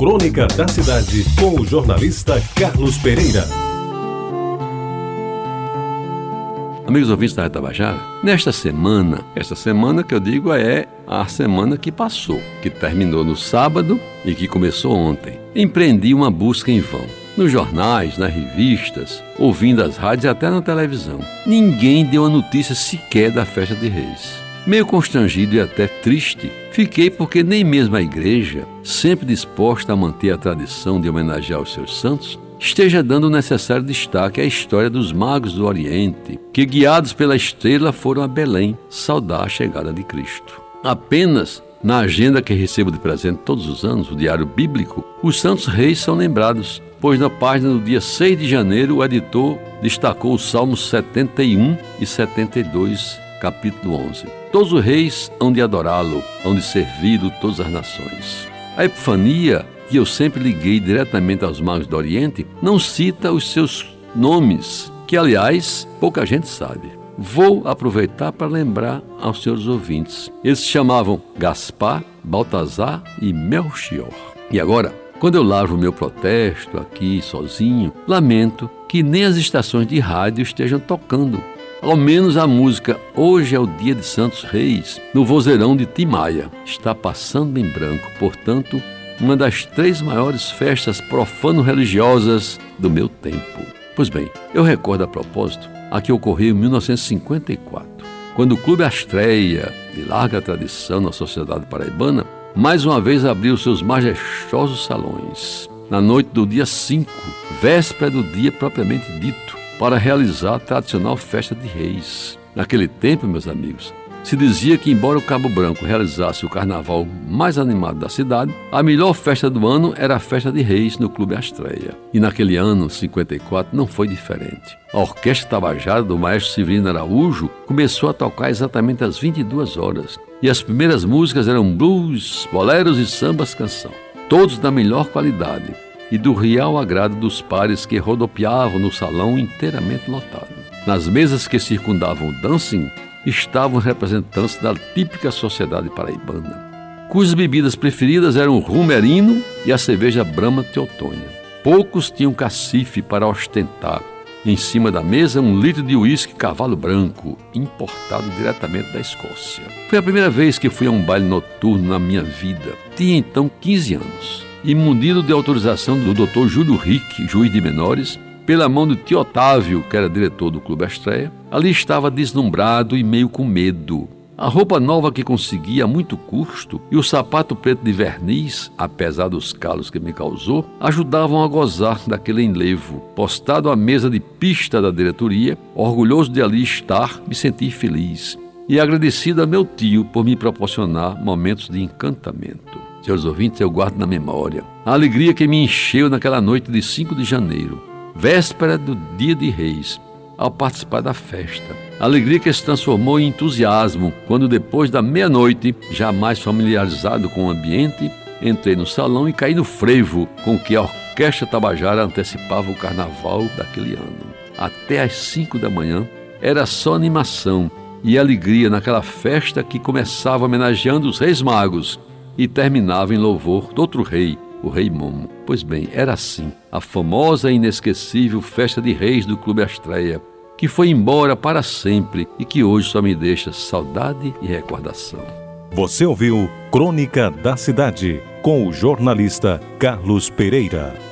Crônica da Cidade, com o jornalista Carlos Pereira. Amigos ouvintes da Tabajara, nesta semana, esta semana que eu digo é a semana que passou, que terminou no sábado e que começou ontem, empreendi uma busca em vão. Nos jornais, nas revistas, ouvindo as rádios e até na televisão. Ninguém deu a notícia sequer da festa de reis. Meio constrangido e até triste, fiquei porque nem mesmo a igreja, sempre disposta a manter a tradição de homenagear os seus santos, esteja dando o necessário destaque à história dos magos do Oriente, que, guiados pela estrela, foram a Belém saudar a chegada de Cristo. Apenas na agenda que recebo de presente todos os anos, o Diário Bíblico, os santos reis são lembrados, pois na página do dia 6 de janeiro o editor destacou os Salmos 71 e 72 capítulo 11. Todos os reis hão de adorá-lo, hão de servi-lo todas as nações. A Epifania, que eu sempre liguei diretamente aos magos do Oriente, não cita os seus nomes, que aliás pouca gente sabe. Vou aproveitar para lembrar aos senhores ouvintes. Eles se chamavam Gaspar, Baltazar e Melchior. E agora, quando eu lavo meu protesto aqui sozinho, lamento que nem as estações de rádio estejam tocando ao menos a música Hoje é o Dia de Santos Reis, no vozeirão de Timaya, está passando em branco, portanto, uma das três maiores festas profano-religiosas do meu tempo. Pois bem, eu recordo a propósito a que ocorreu em 1954, quando o Clube Astreia, de larga tradição na sociedade paraibana, mais uma vez abriu seus majestosos salões. Na noite do dia 5, véspera do dia propriamente dito, para realizar a tradicional festa de reis. Naquele tempo, meus amigos, se dizia que, embora o Cabo Branco realizasse o carnaval mais animado da cidade, a melhor festa do ano era a festa de reis no Clube Astreia. E naquele ano, 54, não foi diferente. A Orquestra Tabajara do maestro Severino Araújo começou a tocar exatamente às 22 horas. E as primeiras músicas eram blues, boleros e sambas canção. Todos da melhor qualidade, e do real agrado dos pares que rodopiavam no salão inteiramente lotado. Nas mesas que circundavam o dancing estavam representantes da típica sociedade paraibana, cujas bebidas preferidas eram o rumerino e a cerveja Brahma Teotônia. Poucos tinham cacife para ostentar. Em cima da mesa, um litro de uísque cavalo branco, importado diretamente da Escócia. Foi a primeira vez que fui a um baile noturno na minha vida. Tinha então 15 anos munido de autorização do Dr. Júlio Rick, juiz de menores, pela mão do tio Otávio, que era diretor do Clube Astreia, ali estava deslumbrado e meio com medo. A roupa nova que consegui a muito custo e o sapato preto de verniz, apesar dos calos que me causou, ajudavam a gozar daquele enlevo. Postado à mesa de pista da diretoria, orgulhoso de ali estar, me senti feliz e agradecido a meu tio por me proporcionar momentos de encantamento. Senhores ouvintes, eu guardo na memória a alegria que me encheu naquela noite de 5 de janeiro, véspera do Dia de Reis, ao participar da festa. A alegria que se transformou em entusiasmo quando, depois da meia-noite, já mais familiarizado com o ambiente, entrei no salão e caí no frevo com que a orquestra tabajara antecipava o carnaval daquele ano. Até às cinco da manhã era só animação e alegria naquela festa que começava homenageando os reis magos e terminava em louvor do outro rei, o rei Momo. Pois bem, era assim, a famosa e inesquecível festa de reis do Clube Astreia, que foi embora para sempre e que hoje só me deixa saudade e recordação. Você ouviu Crônica da Cidade com o jornalista Carlos Pereira.